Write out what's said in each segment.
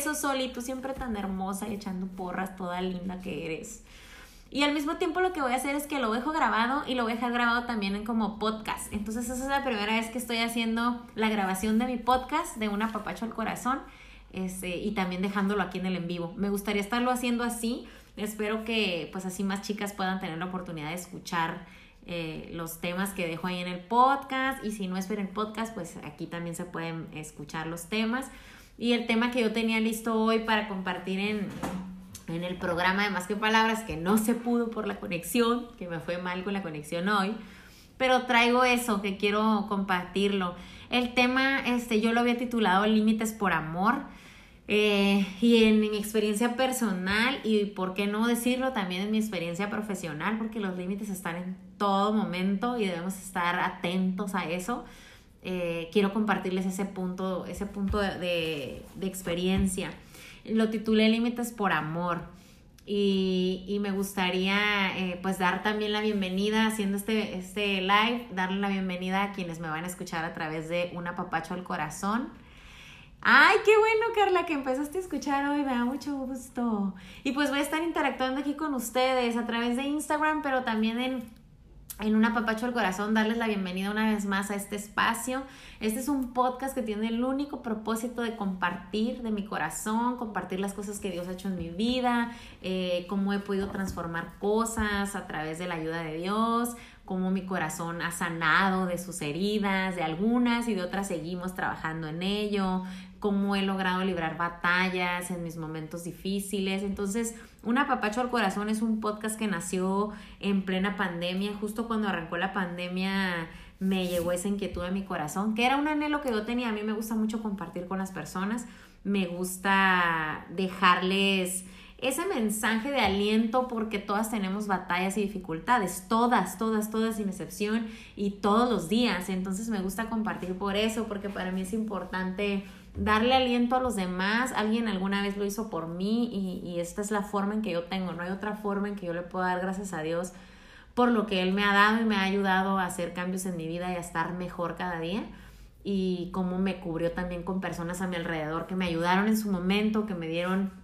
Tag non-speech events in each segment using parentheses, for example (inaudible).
Besos, Soli, tú siempre tan hermosa y echando porras, toda linda que eres. Y al mismo tiempo lo que voy a hacer es que lo dejo grabado y lo voy a dejar grabado también en como podcast. Entonces esa es la primera vez que estoy haciendo la grabación de mi podcast de una papacho al corazón este, y también dejándolo aquí en el en vivo. Me gustaría estarlo haciendo así. Espero que pues así más chicas puedan tener la oportunidad de escuchar eh, los temas que dejo ahí en el podcast y si no es ver el podcast pues aquí también se pueden escuchar los temas. Y el tema que yo tenía listo hoy para compartir en, en el programa de Más que Palabras, que no se pudo por la conexión, que me fue mal con la conexión hoy, pero traigo eso, que quiero compartirlo. El tema, este, yo lo había titulado Límites por Amor. Eh, y en mi experiencia personal y por qué no decirlo también en mi experiencia profesional, porque los límites están en todo momento y debemos estar atentos a eso. Eh, quiero compartirles ese punto, ese punto de, de experiencia lo titulé Límites por Amor. Y, me gustaría eh, pues dar también la bienvenida haciendo este, este live, darle la bienvenida a quienes me van a escuchar a través de Un apapacho al corazón. Ay, qué bueno, Carla, que empezaste a escuchar hoy, me da mucho gusto. Y pues voy a estar interactuando aquí con ustedes a través de Instagram, pero también en en un apapacho al corazón, darles la bienvenida una vez más a este espacio. Este es un podcast que tiene el único propósito de compartir de mi corazón, compartir las cosas que Dios ha hecho en mi vida, eh, cómo he podido transformar cosas a través de la ayuda de Dios, cómo mi corazón ha sanado de sus heridas, de algunas y de otras seguimos trabajando en ello, cómo he logrado librar batallas en mis momentos difíciles. Entonces, Un apapacho al corazón es un podcast que nació en plena pandemia, justo cuando arrancó la pandemia me llegó esa inquietud a mi corazón, que era un anhelo que yo tenía. A mí me gusta mucho compartir con las personas, me gusta dejarles ese mensaje de aliento porque todas tenemos batallas y dificultades, todas, todas, todas sin excepción y todos los días. Entonces me gusta compartir por eso, porque para mí es importante darle aliento a los demás. Alguien alguna vez lo hizo por mí y, y, esta es la forma en que yo tengo. No hay otra forma en que yo le pueda dar gracias a Dios por lo que Él me ha dado y me ha ayudado a hacer cambios en mi vida y a estar mejor cada día. Y cómo me cubrió también con personas a mi alrededor que me ayudaron en su momento, que me dieron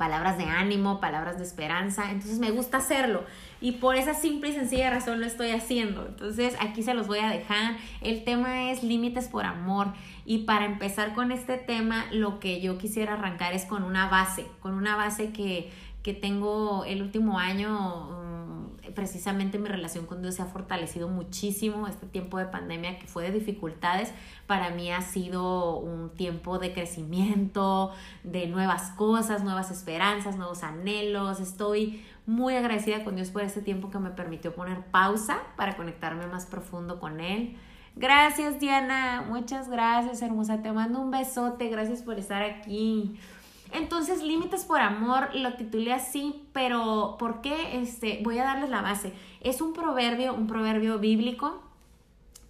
palabras de ánimo, palabras de esperanza. Entonces me gusta hacerlo. Y por esa simple y sencilla razón lo estoy haciendo. Entonces aquí se los voy a dejar. El tema es límites por amor. Y para empezar con este tema, lo que yo quisiera arrancar es con una base, con una base que, que tengo el último año precisamente mi relación con Dios se ha fortalecido muchísimo. Este tiempo de pandemia que fue de dificultades, para mí ha sido un tiempo de crecimiento, de nuevas cosas, nuevas esperanzas, nuevos anhelos. Estoy muy agradecida con Dios por este tiempo que me permitió poner pausa para conectarme más profundo con Él. Gracias Diana, muchas gracias hermosa, te mando un besote, gracias por estar aquí. Entonces, Límites por Amor lo titulé así, pero ¿por qué? Este, voy a darles la base. Es un proverbio, un proverbio bíblico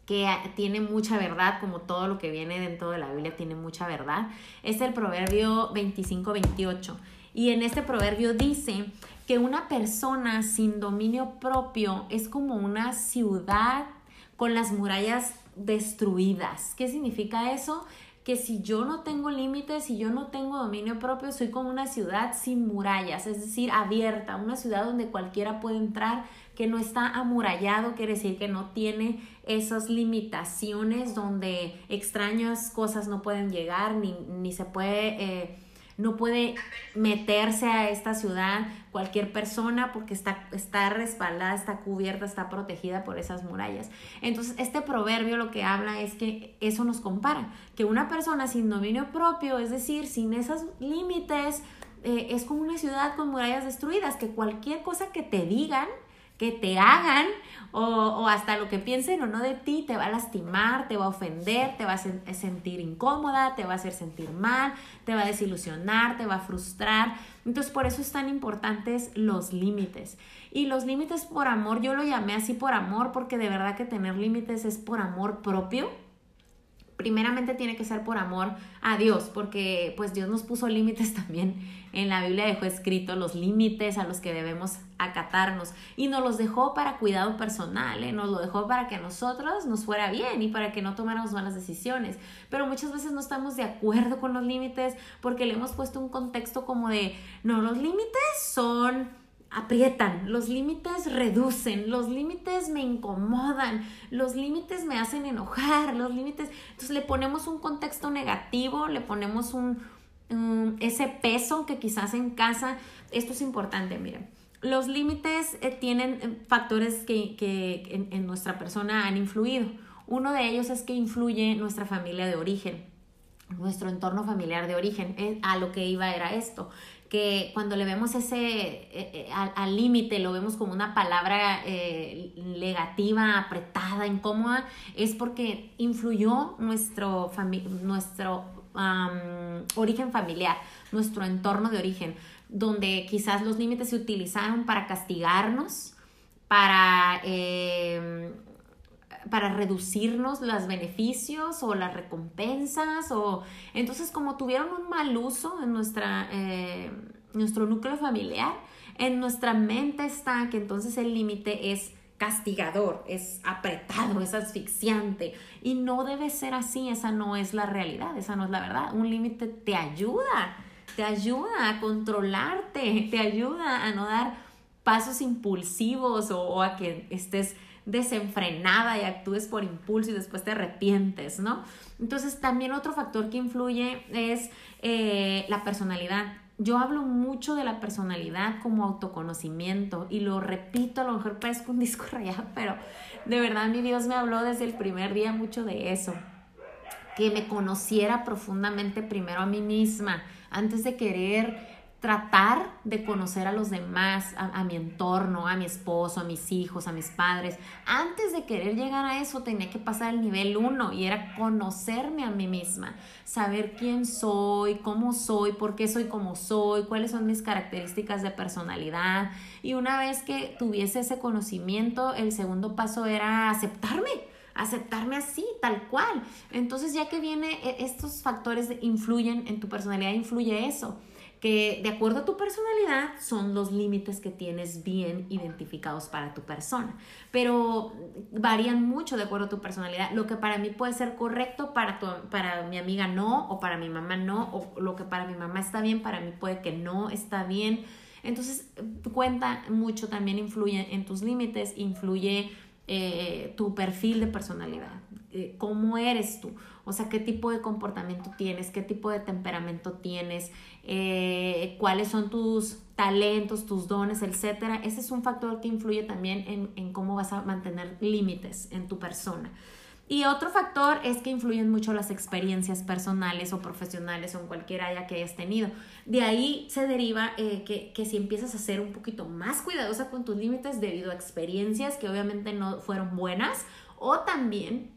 que tiene mucha verdad, como todo lo que viene dentro de la Biblia tiene mucha verdad. Es el proverbio 25-28. Y en este proverbio dice que una persona sin dominio propio es como una ciudad con las murallas destruidas. ¿Qué significa eso? Que si yo no tengo límites, si yo no tengo dominio propio, soy como una ciudad sin murallas, es decir, abierta, una ciudad donde cualquiera puede entrar, que no está amurallado, quiere decir que no tiene esas limitaciones donde extrañas cosas no pueden llegar, ni, ni se puede... Eh, no puede meterse a esta ciudad cualquier persona porque está, está respaldada, está cubierta, está protegida por esas murallas. Entonces, este proverbio lo que habla es que eso nos compara, que una persona sin dominio propio, es decir, sin esos límites, eh, es como una ciudad con murallas destruidas, que cualquier cosa que te digan, que te hagan o, hasta lo que piensen o no de ti te va a lastimar, te va a ofender, te va a sentir incómoda, te va a hacer sentir mal, te va a desilusionar, te va a frustrar. Entonces por eso es tan importantes los límites. Y los límites por amor, yo lo llamé así por amor porque de verdad que tener límites es por amor propio primeramente tiene que ser por amor a Dios, porque pues Dios nos puso límites (laughs) también. En la Biblia dejó escrito los límites a los que debemos acatarnos y nos los dejó para cuidado personal, ¿eh? nos lo dejó para que a nosotros nos fuera bien y para que no tomáramos malas decisiones. Pero muchas veces no estamos de acuerdo con los límites porque le hemos puesto un contexto como de, no, los límites son aprietan, los límites reducen, los límites me incomodan, los límites me hacen enojar, los límites, entonces le ponemos un contexto negativo, le ponemos un, ese peso que quizás en casa, esto es importante, miren. Los límites eh, tienen eh, factores que, que en, nuestra persona han influido. Uno de ellos es que influye nuestra familia de origen, nuestro entorno familiar de origen. Eh, a lo que iba era esto que cuando le vemos ese eh, eh, al límite, lo vemos como una palabra eh, negativa, apretada, incómoda, es porque influyó nuestro, nuestro origen familiar, nuestro entorno de origen, donde quizás los límites se utilizaron para castigarnos, para para reducirnos los beneficios o las recompensas o entonces como tuvieron un mal uso en nuestra, eh, nuestro núcleo familiar, en nuestra mente está que entonces el límite es castigador, es apretado, es asfixiante y no debe ser así, esa no es la realidad, esa no es la verdad. Un límite te ayuda, te ayuda a controlarte, te ayuda a no dar pasos impulsivos o a que estés desenfrenada y actúes por impulso y después te arrepientes, ¿no? Entonces también otro factor que influye es eh, la personalidad. Yo hablo mucho de la personalidad como autoconocimiento y lo repito, a lo mejor parezco un disco rayado, pero de verdad mi Dios me habló desde el primer día mucho de eso, que me conociera profundamente primero a mí misma antes de querer tratar de conocer a los demás, a, mi entorno, a mi esposo, a mis hijos, a mis padres. Antes de querer llegar a eso tenía que pasar el nivel uno y era conocerme a mí misma, saber quién soy, cómo soy, por qué soy como soy, cuáles son mis características de personalidad. Y una vez que tuviese ese conocimiento, el segundo paso era aceptarme aceptarme así, tal cual. Entonces, ya que viene, e, estos factores influyen en tu personalidad, influye eso que de acuerdo a tu personalidad son los límites que tienes bien identificados para tu persona, pero varían mucho de acuerdo a tu personalidad. Lo que para mí puede ser correcto, para, para mi amiga no, o para mi mamá no, o lo que para mi mamá está bien, para mí puede que no está bien. Entonces, cuenta mucho, también influye en tus límites, influye eh, tu perfil de personalidad, eh, cómo eres tú. O sea, qué tipo de comportamiento tienes, qué tipo de temperamento tienes, eh, cuáles son tus talentos, tus dones, etcétera. Ese es un factor que influye también en, cómo vas a mantener límites en tu persona. Y otro factor es que influyen mucho las experiencias personales o profesionales o en cualquier área que hayas tenido. De ahí se deriva eh, que, que, si empiezas a ser un poquito más cuidadosa con tus límites debido a experiencias que obviamente no fueron buenas o también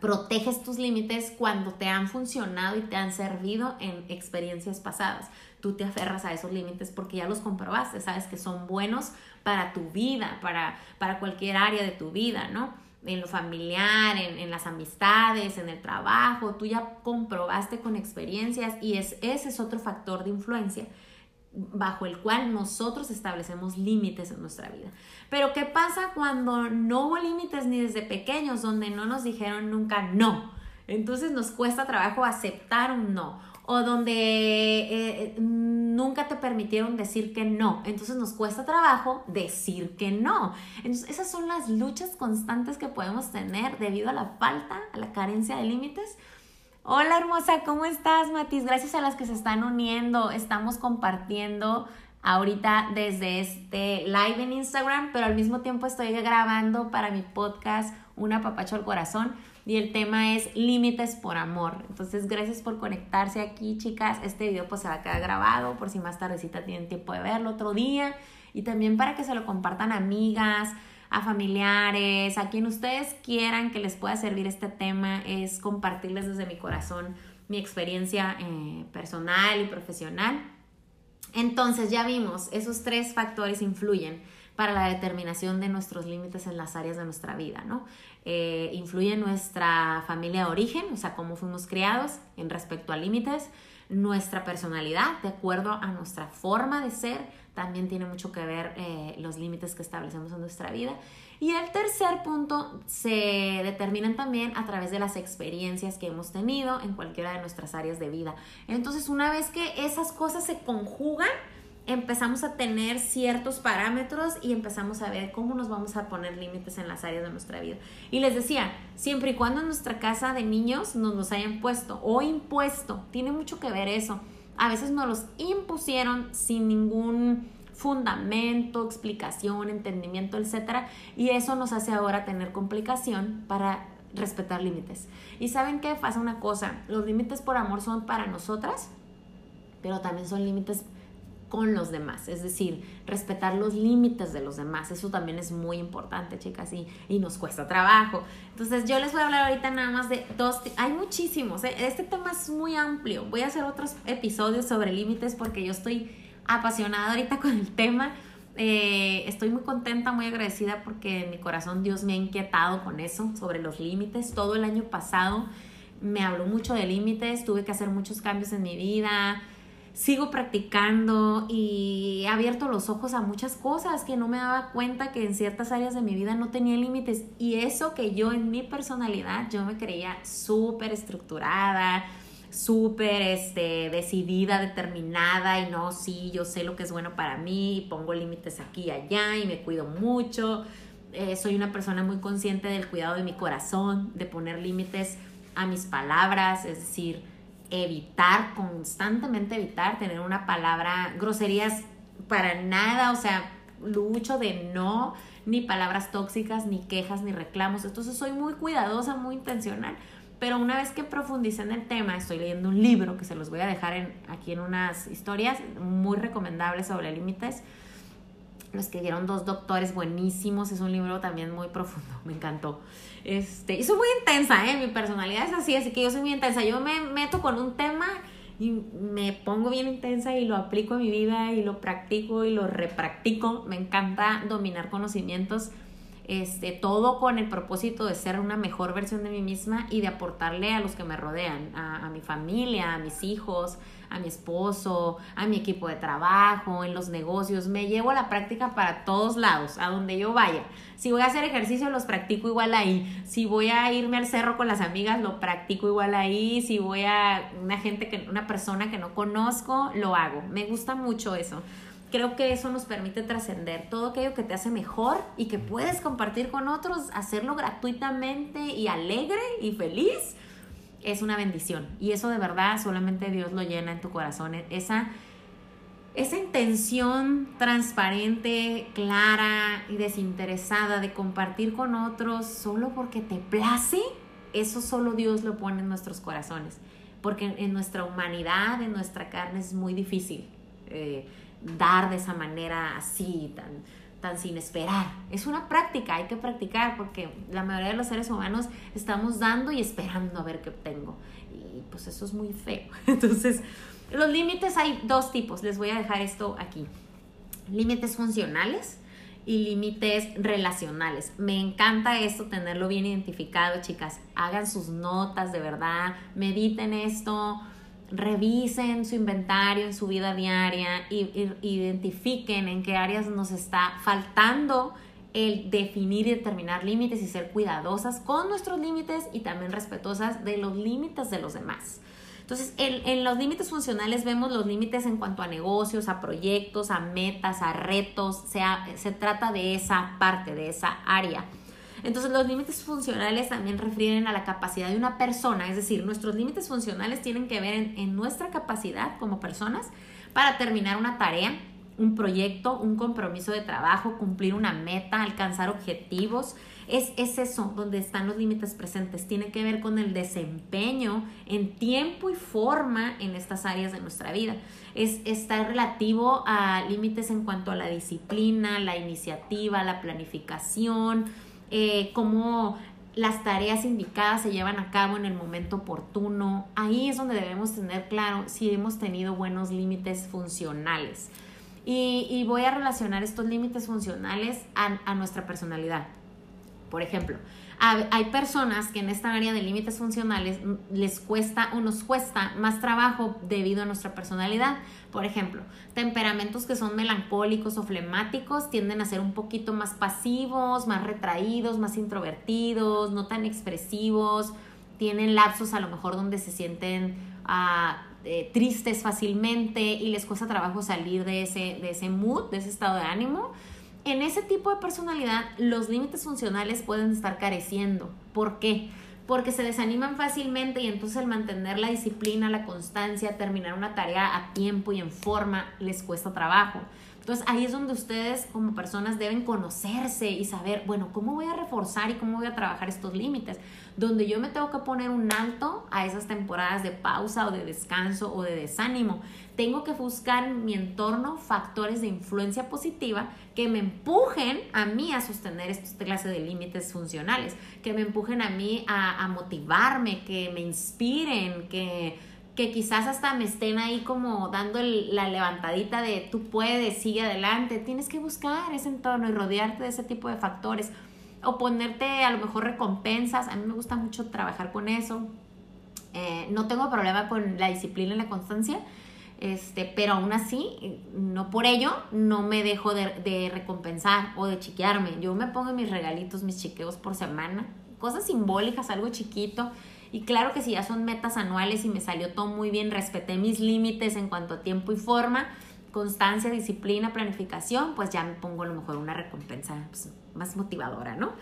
proteges tus límites cuando te han funcionado y te han servido en experiencias pasadas. Tú te aferras a esos límites porque ya los comprobaste, sabes que son buenos para tu vida, para, para cualquier área de tu vida, ¿no? En lo familiar, en, en las amistades, en el trabajo, tú ya comprobaste con experiencias y es, ese es otro factor de influencia bajo el cual nosotros establecemos límites en nuestra vida. Pero ¿qué pasa cuando no hubo límites ni desde pequeños, donde no nos dijeron nunca no? Entonces nos cuesta trabajo aceptar un no. O donde eh, eh, nunca te permitieron decir que no. Entonces nos cuesta trabajo decir que no. Entonces esas son las luchas constantes que podemos tener debido a la falta, a la carencia de límites Hola hermosa, ¿cómo estás, Matis? Gracias a las que se están uniendo. Estamos compartiendo ahorita desde este live en Instagram, pero al mismo tiempo estoy grabando para mi podcast Una Papacho al Corazón y el tema es límites por amor. Entonces, gracias por conectarse aquí, chicas. Este video pues se va a quedar grabado por si más tardecita tienen tiempo de verlo otro día y también para que se lo compartan amigas, a familiares, a quien ustedes quieran que les pueda servir este tema, es compartirles desde mi corazón mi experiencia eh, personal y profesional. Entonces ya vimos, esos tres factores influyen. para la determinación de nuestros límites en las áreas de nuestra vida, ¿no? Eh, influye nuestra familia de origen, o sea, cómo fuimos criados en respecto a límites, nuestra personalidad, de acuerdo a nuestra forma de ser, también tiene mucho que ver eh, los límites que establecemos en nuestra vida. Y el tercer punto se determinan también a través de las experiencias que hemos tenido en cualquiera de nuestras áreas de vida. Entonces, una vez que esas cosas se conjugan, empezamos a tener ciertos parámetros y empezamos a ver cómo nos vamos a poner límites en las áreas de nuestra vida. Y les decía, siempre y cuando en nuestra casa de niños nos los hayan puesto o impuesto, tiene mucho que ver eso. A veces nos los impusieron sin ningún fundamento, explicación, entendimiento, etc. Y eso nos hace ahora tener complicación para respetar límites. Y saben qué pasa una cosa, los límites por amor son para nosotras, pero también son límites con los demás, es decir, respetar los límites de los demás. Eso también es muy importante, chicas, y, y nos cuesta trabajo. Entonces, yo les voy a hablar ahorita nada más de dos, hay muchísimos, ¿eh? este tema es muy amplio. Voy a hacer otros episodios sobre límites porque yo estoy apasionada ahorita con el tema. Eh, estoy muy contenta, muy agradecida porque en mi corazón Dios me ha inquietado con eso, sobre los límites. Todo el año pasado me habló mucho de límites, tuve que hacer muchos cambios en mi vida, sigo practicando y he abierto los ojos a muchas cosas que no me daba cuenta que en ciertas áreas de mi vida no tenía límites. Y eso que yo en mi personalidad, yo me creía súper estructurada, súper este, decidida, determinada y no, sí, yo sé lo que es bueno para mí, y pongo límites aquí y allá y me cuido mucho. Eh, soy una persona muy consciente del cuidado de mi corazón, de poner límites a mis palabras, es decir, evitar, constantemente evitar tener una palabra, groserías para nada, o sea, lucho de no, ni palabras tóxicas, ni quejas, ni reclamos. Entonces soy muy cuidadosa, muy intencional. Pero una vez que profundicé en el tema, estoy leyendo un libro que se los voy a dejar en, aquí en unas historias muy recomendables sobre límites. Lo escribieron dos doctores buenísimos. Es un libro también muy profundo. (laughs) Me encantó. Este, y soy muy intensa, ¿eh? Mi personalidad es así, así que yo soy muy intensa. Yo me meto con un tema y me pongo bien intensa y lo aplico en mi vida y lo practico y lo repractico. Me encanta dominar conocimientos. Este, todo con el propósito de ser una mejor versión de mí misma y de aportarle a los que me rodean, a, a mi familia, a mis hijos, a mi esposo, a mi equipo de trabajo, en los negocios. Me llevo la práctica para todos lados, a donde yo vaya. Si voy a hacer ejercicio, los practico igual ahí. Si voy a irme al cerro con las amigas, lo practico igual ahí. Si voy a una gente que, una persona que no conozco, lo hago. Me gusta mucho eso. Creo que eso nos permite trascender todo aquello que te hace mejor y que puedes compartir con otros, hacerlo gratuitamente y alegre y feliz es una bendición. Y eso de verdad solamente Dios lo llena en tu corazón. Esa, esa intención transparente, clara y desinteresada de compartir con otros solo porque te place, eso solo Dios lo pone en nuestros corazones. Porque en nuestra humanidad, en nuestra carne es muy difícil eh, dar de esa manera así, tan tan sin esperar. Es una práctica, hay que practicar porque la mayoría de los seres humanos estamos dando y esperando a ver qué obtengo. Y pues eso es muy feo. (laughs) Entonces, los límites hay dos tipos. Les voy a dejar esto aquí. Límites funcionales y límites relacionales. Me encanta esto, tenerlo bien identificado, chicas. Hagan sus notas de verdad, mediten esto revisen su inventario en su vida diaria y, identifiquen en qué áreas nos está faltando el definir y determinar límites y ser cuidadosas con nuestros límites y también respetuosas de los límites de los demás. Entonces, en, en los límites funcionales vemos los límites en cuanto a negocios, a proyectos, a metas, a retos, sea, se trata de esa parte, de esa área. Entonces los límites funcionales también refieren a la capacidad de una persona, es decir, nuestros límites funcionales tienen que ver en, nuestra capacidad como personas para terminar una tarea, un proyecto, un compromiso de trabajo, cumplir una meta, alcanzar objetivos. Es, es, eso donde están los límites presentes. Tiene que ver con el desempeño en tiempo y forma en estas áreas de nuestra vida. Es, está relativo a límites en cuanto a la disciplina, la iniciativa, la planificación, eh, cómo las tareas indicadas se llevan a cabo en el momento oportuno. Ahí es donde debemos tener claro si hemos tenido buenos límites funcionales. Y, voy a relacionar estos límites funcionales a, a nuestra personalidad. Por ejemplo, hay personas que en esta área de límites funcionales les cuesta o nos cuesta más trabajo debido a nuestra personalidad. Por ejemplo, temperamentos que son melancólicos o flemáticos tienden a ser un poquito más pasivos, más retraídos, más introvertidos, no tan expresivos, tienen lapsos a lo mejor donde se sienten eh, tristes fácilmente y les cuesta trabajo salir de ese, de ese mood, de ese estado de ánimo en ese tipo de personalidad los límites funcionales pueden estar careciendo. ¿Por qué? Porque se desaniman fácilmente y entonces el mantener la disciplina, la constancia, terminar una tarea a tiempo y en forma les cuesta trabajo. Entonces ahí es donde ustedes como personas deben conocerse y saber, bueno, ¿cómo voy a reforzar y cómo voy a trabajar estos límites? Donde yo me tengo que poner un alto a esas temporadas de pausa o de descanso o de desánimo. Tengo que buscar en mi entorno factores de influencia positiva que me empujen a mí a sostener esta clase de límites funcionales, que me empujen a mí a, a motivarme, que me inspiren, que que quizás hasta me estén ahí como dando la levantadita de tú puedes, sigue adelante. Tienes que buscar ese entorno y rodearte de ese tipo de factores o ponerte a lo mejor recompensas. A mí me gusta mucho trabajar con eso. Eh, no tengo problema con la disciplina y la constancia, este, pero aún así, no por ello, no me dejo de, recompensar o de chiquearme. Yo me pongo mis regalitos, mis chiqueos por semana, cosas simbólicas, algo chiquito y claro que si ya son metas anuales y me salió todo muy bien, respeté mis límites en cuanto a tiempo y forma, constancia, disciplina, planificación, pues ya me pongo a lo mejor una recompensa pues, más motivadora, ¿no?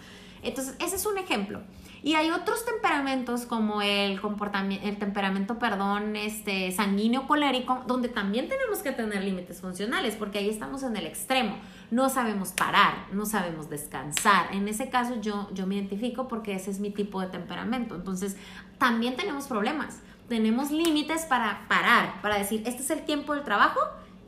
Entonces, ese es un ejemplo. Y hay otros temperamentos como el comportamiento, el temperamento, perdón, este sanguíneo colérico, donde también tenemos que tener límites funcionales, porque ahí estamos en el extremo. No sabemos parar, no sabemos descansar. En ese caso yo, yo me identifico porque ese es mi tipo de temperamento. Entonces, también tenemos problemas. Tenemos límites para parar, para decir, este es el tiempo del trabajo,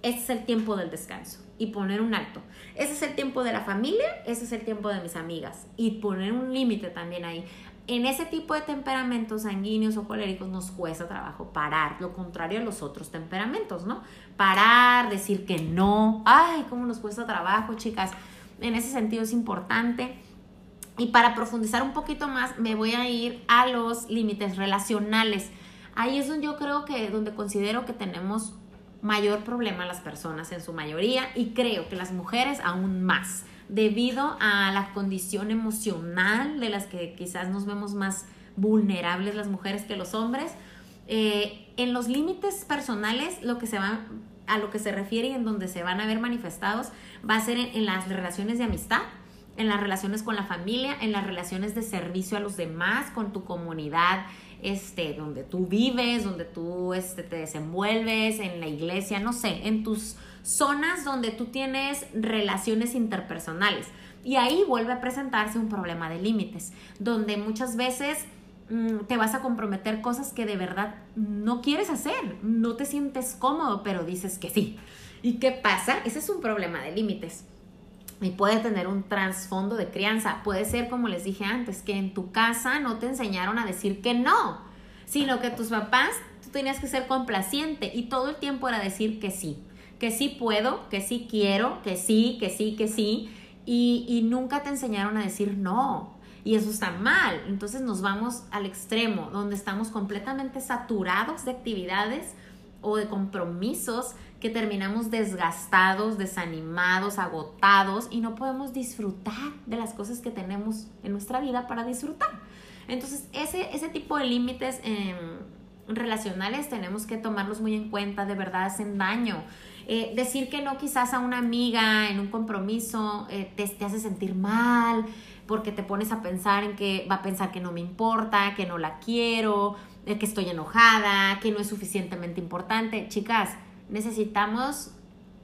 este es el tiempo del descanso y poner un alto. Ese es el tiempo de la familia, ese es el tiempo de mis amigas y poner un límite también ahí. En ese tipo de temperamentos sanguíneos o coléricos nos cuesta trabajo parar, lo contrario a los otros temperamentos, ¿no? Parar, decir que no, ay, cómo nos cuesta trabajo, chicas. En ese sentido es importante. Y para profundizar un poquito más, me voy a ir a los límites relacionales. Ahí es donde yo creo que, donde considero que tenemos mayor problema las personas en su mayoría y creo que las mujeres aún más debido a la condición emocional de las que quizás nos vemos más vulnerables las mujeres que los hombres. Eh, en los límites personales, lo que se va, a lo que se refiere y en donde se van a ver manifestados va a ser en las relaciones de amistad, en las relaciones con la familia, en las relaciones de servicio a los demás, con tu comunidad, este, donde tú vives, donde tú este, te desenvuelves, en la iglesia, no sé, en tus zonas donde tú tienes relaciones interpersonales. Y ahí vuelve a presentarse un problema de límites, donde muchas veces mm, te vas a comprometer cosas que de verdad no quieres hacer, no te sientes cómodo, pero dices que sí. ¿Y qué pasa? Ese es un problema de límites y puede tener un trasfondo de crianza. Puede ser, como les dije antes, que en tu casa no te enseñaron a decir que no, sino que tus papás, tú tenías que ser complaciente y todo el tiempo era decir que sí, que sí puedo, que sí quiero, que sí, que sí, que sí, y, y nunca te enseñaron a decir no. Y eso está mal. Entonces nos vamos al extremo, donde estamos completamente saturados de actividades o de compromisos que terminamos desgastados, desanimados, agotados y no podemos disfrutar de las cosas que tenemos en nuestra vida para disfrutar. Entonces, ese, ese tipo de límites em, relacionales tenemos que tomarlos muy en cuenta, de verdad hacen daño. Eh, decir que no quizás a una amiga en un compromiso eh, te, te hace sentir mal porque te pones a pensar en que va a pensar que no me importa, que no la quiero, eh, que estoy enojada, que no es suficientemente importante. Chicas, necesitamos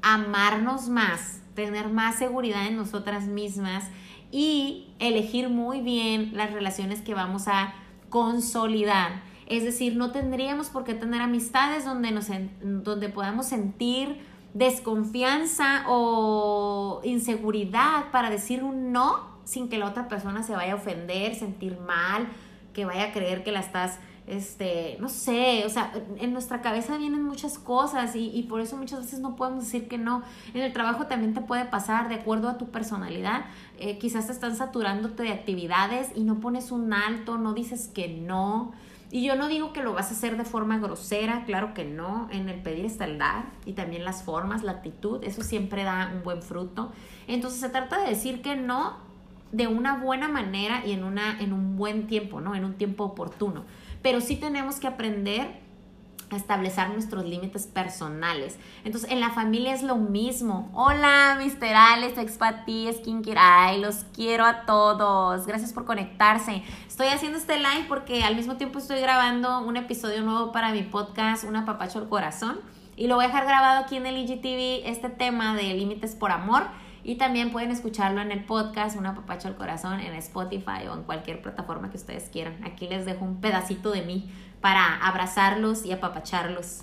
amarnos más, tener más seguridad en nosotras mismas y elegir muy bien las relaciones que vamos a consolidar. Es decir, no tendríamos por qué tener amistades donde, nos, donde podamos sentir desconfianza o inseguridad para decir un no sin que la otra persona se vaya a ofender, sentir mal, que vaya a creer que la estás este, no sé, o sea, en nuestra cabeza vienen muchas cosas y, y, por eso muchas veces no podemos decir que no. En el trabajo también te puede pasar, de acuerdo a tu personalidad, eh, quizás te están saturándote de actividades y no pones un alto, no dices que no. Y yo no digo que lo vas a hacer de forma grosera, claro que no, en el pedir está el dar y también las formas, la actitud, eso siempre da un buen fruto. Entonces se trata de decir que no de una buena manera y en, una, en un buen tiempo, ¿no? En un tiempo oportuno pero sí tenemos que aprender a establecer nuestros límites personales. Entonces, en la familia es lo mismo. Hola, Mr. Alex, Expati, Skincare Ay, los quiero a todos. Gracias por conectarse. Estoy haciendo este live porque al mismo tiempo estoy grabando un episodio nuevo para mi podcast, Una Papacho al Corazón. Y lo voy a dejar grabado aquí en el IGTV, este tema de límites por amor. Y también pueden escucharlo en el podcast Una Papacho al Corazón en Spotify o en cualquier plataforma que ustedes quieran. Aquí les dejo un pedacito de mí para abrazarlos y apapacharlos.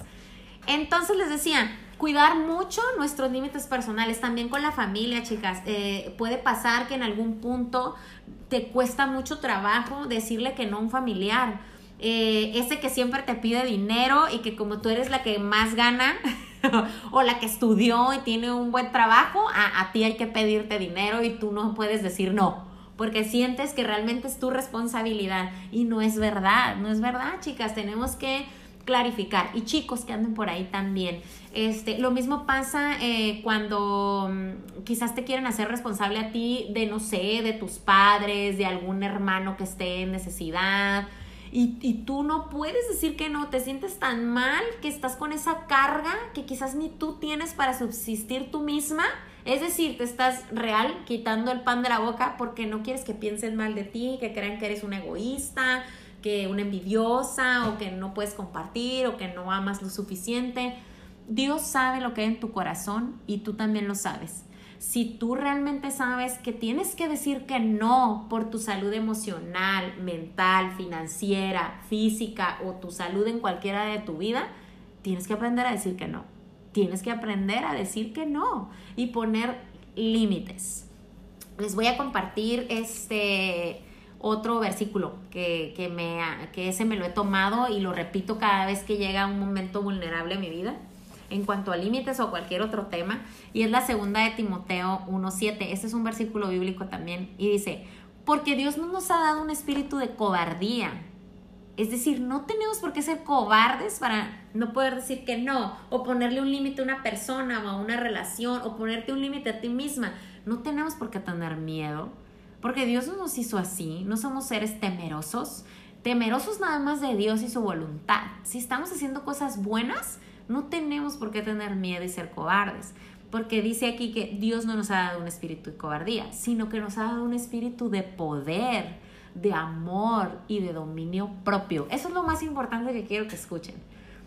Entonces les decía, cuidar mucho nuestros límites personales, también con la familia, chicas. Eh, puede pasar que en algún punto te cuesta mucho trabajo decirle que no a un familiar. Eh, ese que siempre te pide dinero y que como tú eres la que más gana, (laughs) (laughs) o la que estudió y tiene un buen trabajo, a, ti hay que pedirte dinero y tú no puedes decir no porque sientes que realmente es tu responsabilidad y no es verdad, no es verdad, chicas, tenemos que clarificar y chicos que anden por ahí también. Este, lo mismo pasa eh, cuando mm, quizás te quieren hacer responsable a ti de, no sé, de tus padres, de algún hermano que esté en necesidad, y, tú no puedes decir que no, te sientes tan mal que estás con esa carga que quizás ni tú tienes para subsistir tú misma. Es decir, te estás real quitando el pan de la boca porque no quieres que piensen mal de ti, que crean que eres una egoísta, que una envidiosa o que no puedes compartir o que no amas lo suficiente. Dios sabe lo que hay en tu corazón y tú también lo sabes si tú realmente sabes que tienes que decir que no por tu salud emocional, mental, financiera, física o tu salud en cualquiera de tu vida, tienes que aprender a decir que no. Tienes que aprender a decir que no y poner límites. Les voy a compartir este otro versículo que, que, me, que ese me lo he tomado y lo repito cada vez que llega un momento vulnerable a mi vida en cuanto a límites o cualquier otro tema. Y es la segunda de Timoteo 1.7. Este es un versículo bíblico también. Y dice, porque Dios no nos ha dado un espíritu de cobardía. Es decir, no tenemos por qué ser cobardes para no poder decir que no, o ponerle un límite a una persona o a una relación, o ponerte un límite a ti misma. No tenemos por qué tener miedo, porque Dios no nos hizo así, no somos seres temerosos, temerosos nada más de Dios y su voluntad. Si estamos haciendo cosas buenas, no tenemos por qué tener miedo y ser cobardes, porque dice aquí que Dios no nos ha dado un espíritu de cobardía, sino que nos ha dado un espíritu de poder, de amor y de dominio propio. Eso es lo más importante que quiero que escuchen.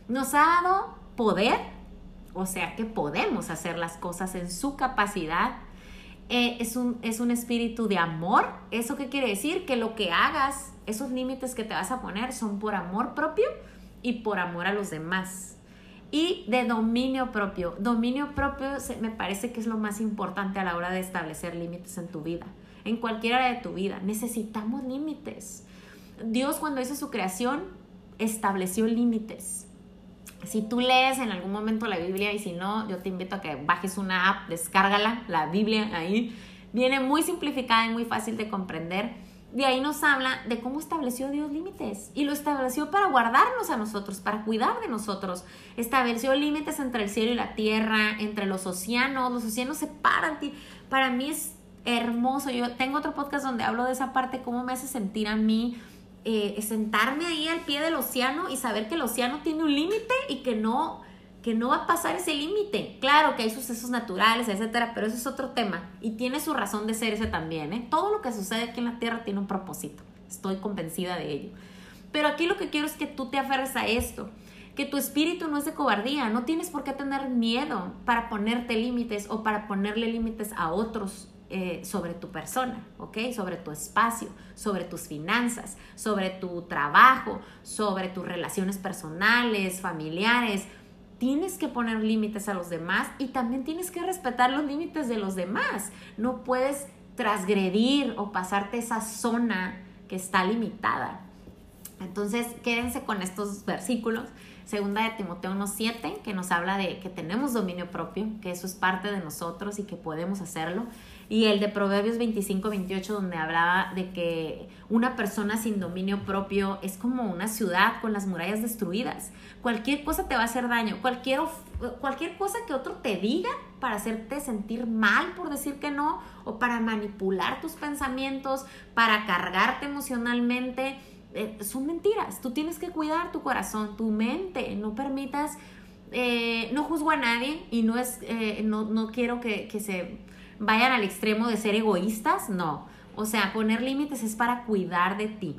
Nos ha dado poder, o sea que podemos hacer las cosas en su capacidad. Eh, es, un, es un espíritu de amor. ¿Eso qué quiere decir? Que lo que hagas, esos límites que te vas a poner son por amor propio y por amor a los demás y de dominio propio. Dominio propio me parece que es lo más importante a la hora de establecer límites en tu vida, en cualquier área de tu vida. Necesitamos límites. Dios cuando hizo su creación estableció límites. Si tú lees en algún momento la Biblia y si no, yo te invito a que bajes una app, descárgala, la Biblia ahí. Viene muy simplificada y muy fácil de comprender de ahí nos habla de cómo estableció Dios límites y lo estableció para guardarnos a nosotros, para cuidar de nosotros. Estableció límites entre el cielo y la tierra, entre los océanos, los océanos separan. Para mí es hermoso. Yo tengo otro podcast donde hablo de esa parte, cómo me hace sentir a mí eh, sentarme ahí al pie del océano y saber que el océano tiene un límite y que no que no va a pasar ese límite. Claro que hay sucesos naturales, etcétera, pero eso es otro tema y tiene su razón de ser ese también. ¿eh? Todo lo que sucede aquí en la Tierra tiene un propósito. Estoy convencida de ello. Pero aquí lo que quiero es que tú te aferres a esto, que tu espíritu no es de cobardía, no tienes por qué tener miedo para ponerte límites o para ponerle límites a otros eh, sobre tu persona, ¿ok? Sobre tu espacio, sobre tus finanzas, sobre tu trabajo, sobre tus relaciones personales, familiares, tienes que poner límites a los demás y también tienes que respetar los límites de los demás. No puedes transgredir o pasarte esa zona que está limitada. Entonces, quédense con estos versículos. Segunda de Timoteo 1.7, que nos habla de que tenemos dominio propio, que eso es parte de nosotros y que podemos hacerlo. Y el de Proverbios 25, 28, donde hablaba de que una persona sin dominio propio es como una ciudad con las murallas destruidas. Cualquier cosa te va a hacer daño, cualquier, cualquier cosa que otro te diga para hacerte sentir mal por decir que no, o para manipular tus pensamientos, para cargarte emocionalmente, eh, son mentiras. Tú tienes que cuidar tu corazón, tu mente, no permitas... Eh, no juzgo a nadie y no es eh, no, no quiero que, que se vayan al extremo de ser egoístas, no. O sea, poner límites es para cuidar de ti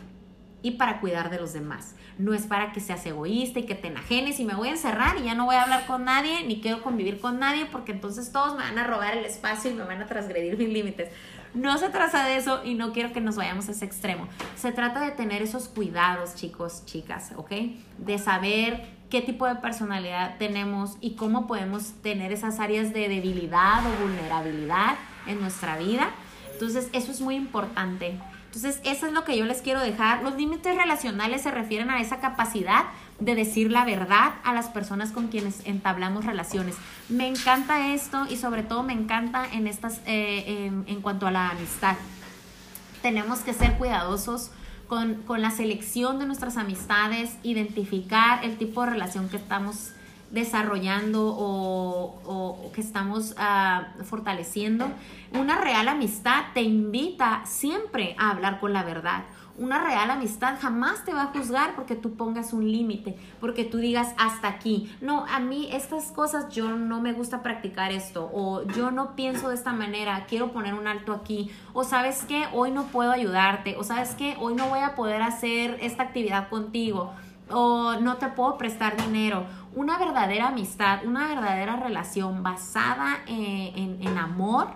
y para cuidar de los demás. No es para que seas egoísta y que te enajenes y me voy a encerrar y ya no voy a hablar con nadie ni quiero convivir con nadie porque entonces todos me van a robar el espacio y me van a transgredir mis límites. No se trata de eso y no quiero que nos vayamos a ese extremo. Se trata de tener esos cuidados, chicos, chicas, ¿ok? De saber qué tipo de personalidad tenemos y cómo podemos tener esas áreas de debilidad o vulnerabilidad en nuestra vida. Entonces, eso es muy importante. Entonces, eso es lo que yo les quiero dejar. Los límites relacionales se refieren a esa capacidad de decir la verdad a las personas con quienes entablamos relaciones. Me encanta esto y sobre todo me encanta en estas, eh, en cuanto a la amistad. Tenemos que ser cuidadosos con, la selección de nuestras amistades, identificar el tipo de relación que estamos desarrollando o, que estamos ah, fortaleciendo. Una real amistad te invita siempre a hablar con la verdad una real amistad jamás te va a juzgar porque tú pongas un límite, porque tú digas hasta aquí. No, a mí estas cosas yo no me gusta practicar esto o yo no pienso de esta manera, quiero poner un alto aquí o sabes que hoy no puedo ayudarte o sabes que hoy no voy a poder hacer esta actividad contigo o no te puedo prestar dinero. Una verdadera amistad, una verdadera relación basada eh, en, en amor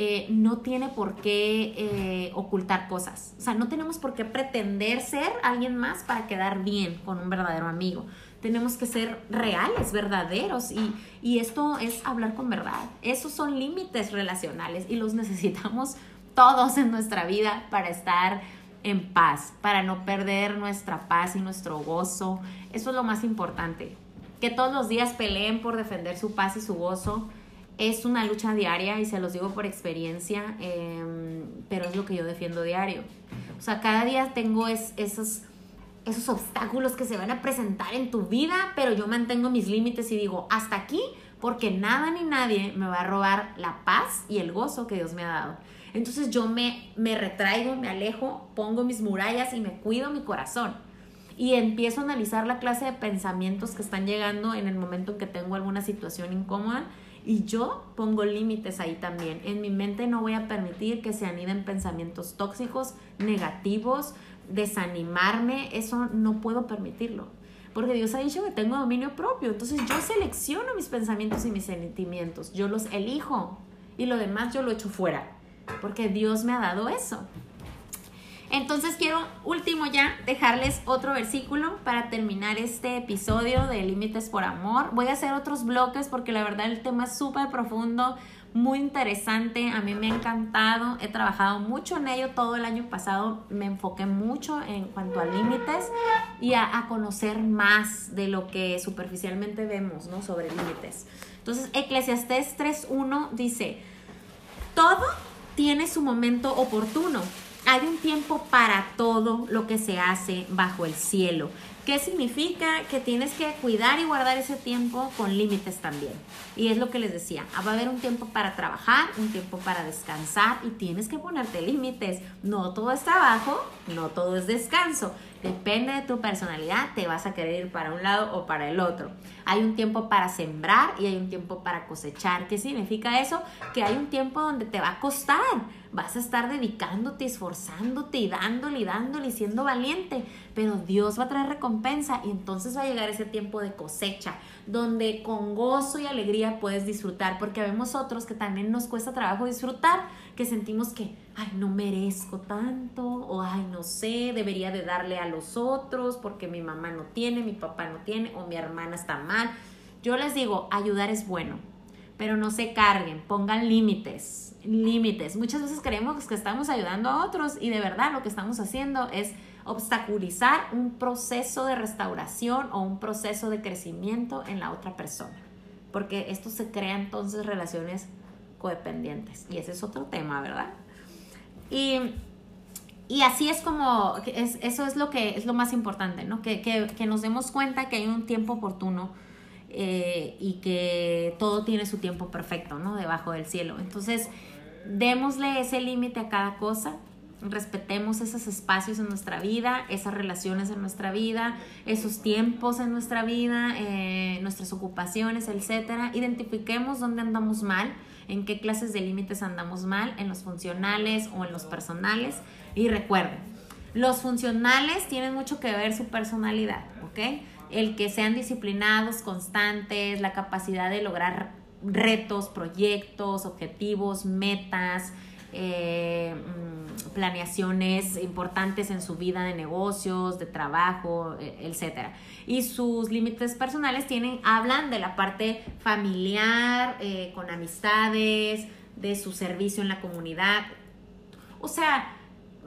eh, no tiene por qué eh, ocultar cosas. O sea, no tenemos por qué pretender ser alguien más para quedar bien con un verdadero amigo. Tenemos que ser reales, verdaderos y, y esto es hablar con verdad. Esos son límites relacionales y los (laughs) necesitamos todos en nuestra vida para estar en paz, para no perder nuestra paz y nuestro gozo. Eso es lo más importante. Que todos los días peleen por defender su paz y su gozo es una lucha diaria y se los digo por experiencia, em, pero es lo que yo defiendo diario. O sea, cada día tengo esos, esos obstáculos que se van a presentar en tu vida, pero yo mantengo mis límites y digo, hasta aquí, porque nada ni nadie me va a robar la paz y el gozo que Dios me ha dado. Entonces yo me, me retraigo, me alejo, pongo mis murallas y me cuido mi corazón. Y empiezo a analizar la clase de pensamientos que están llegando en el momento en que tengo alguna situación incómoda y yo pongo límites ahí también. En mi mente no voy a permitir que se aniden pensamientos tóxicos, negativos, desanimarme. Eso no puedo permitirlo. Porque Dios ha dicho que tengo dominio propio. Entonces yo selecciono mis pensamientos y mis sentimientos. Yo los elijo. Y lo demás yo lo echo fuera. Porque Dios me ha dado eso. Entonces quiero, último ya, dejarles otro versículo para terminar este episodio de Límites por Amor. Voy a hacer otros bloques porque la verdad el tema es súper profundo, muy interesante, a mí me ha encantado, he trabajado mucho en ello todo el año pasado, me enfoqué mucho en cuanto a límites y a, conocer más de lo que superficialmente vemos, ¿no? Sobre límites. Entonces, Eclesiastés 3.1 dice, todo tiene su momento oportuno hay un tiempo para todo lo que se hace bajo el cielo. ¿Qué significa? Que tienes que cuidar y guardar ese tiempo con límites también. Y es lo que les decía, va a haber un tiempo para trabajar, un tiempo para descansar y tienes que ponerte límites. No todo es trabajo, no todo es descanso. Depende de tu personalidad, te vas a querer ir para un lado o para el otro. Hay un tiempo para sembrar y hay un tiempo para cosechar. ¿Qué significa eso? Que hay un tiempo donde te va a costar. Vas a estar dedicándote, esforzándote y dándole y dándole y siendo valiente. Pero Dios va a traer recompensa y entonces va a llegar ese tiempo de cosecha, donde con gozo y alegría puedes disfrutar. Porque vemos otros que también nos cuesta trabajo disfrutar, que sentimos que ay, no merezco tanto, o ay, no sé, debería de darle a los otros porque mi mamá no tiene, mi papá no tiene, o mi hermana está mal. Yo les digo, ayudar es bueno, pero no se carguen, pongan límites, límites. Muchas veces creemos que estamos ayudando a otros y de verdad lo que estamos haciendo es obstaculizar un proceso de restauración o un proceso de crecimiento en la otra persona. Porque esto se crea entonces relaciones codependientes. Y ese es otro tema, ¿verdad? Y, y así es como, es, eso es lo que es lo más importante, ¿no? Que, que, que nos demos cuenta que hay un tiempo oportuno eh, y que todo tiene su tiempo perfecto, ¿no? Debajo del cielo. Entonces, démosle ese límite a cada cosa, respetemos esos espacios en nuestra vida, esas relaciones en nuestra vida, esos tiempos en nuestra vida, eh, nuestras ocupaciones, etcétera. Identifiquemos dónde andamos mal, en qué clases de límites andamos mal, en los funcionales o en los personales. Y recuerden, los funcionales tienen mucho que ver su personalidad, ¿ok? El que sean disciplinados, constantes, la capacidad de lograr retos, proyectos, objetivos, metas, eh, mm, planeaciones importantes en su vida de negocios, de trabajo, e, etc. Y sus límites personales tienen, hablan de la parte familiar, eh, con amistades, de su servicio en la comunidad. O sea,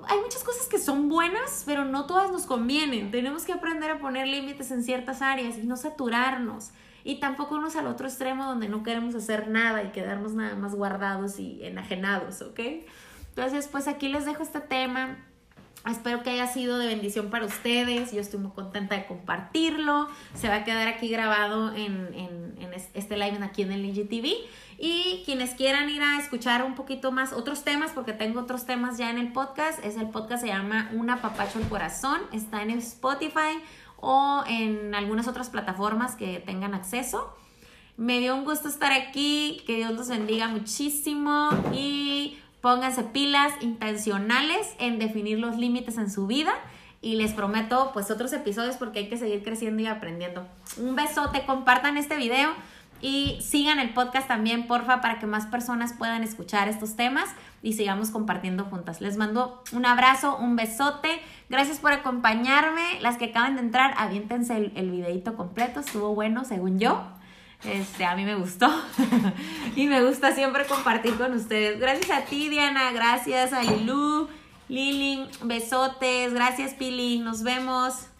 hay muchas cosas que son buenas, pero no todas nos convienen. Tenemos que aprender a poner límites en ciertas áreas y no saturarnos. Y tampoco irnos al otro extremo donde no queremos hacer nada y quedarnos nada más guardados y enajenados, ¿ok? Entonces, pues aquí les dejo este tema. Espero que haya sido de bendición para ustedes. Yo estoy muy contenta de compartirlo. Se va a quedar aquí grabado en, en, en este live aquí en el IGTV. Y quienes quieran ir a escuchar un poquito más otros temas, porque tengo otros temas ya en el podcast, es el podcast se llama Una Papacho el Corazón. Está en Spotify o en algunas otras plataformas que tengan acceso. Me dio un gusto estar aquí, que Dios los bendiga muchísimo y pónganse pilas intencionales en definir los límites en su vida y les prometo pues otros episodios porque hay que seguir creciendo y aprendiendo. Un besote, compartan este video y sigan el podcast también, porfa, para que más personas puedan escuchar estos temas y sigamos compartiendo juntas. Les mando un abrazo, un besote. Gracias por acompañarme. Las que acaban de entrar, aviéntense el, videito completo. Estuvo bueno, según yo. Este, a mí me gustó. (laughs) y me gusta siempre compartir con ustedes. Gracias a ti, Diana. Gracias a Lilu, Lili. Besotes. Gracias, Pili. Nos vemos.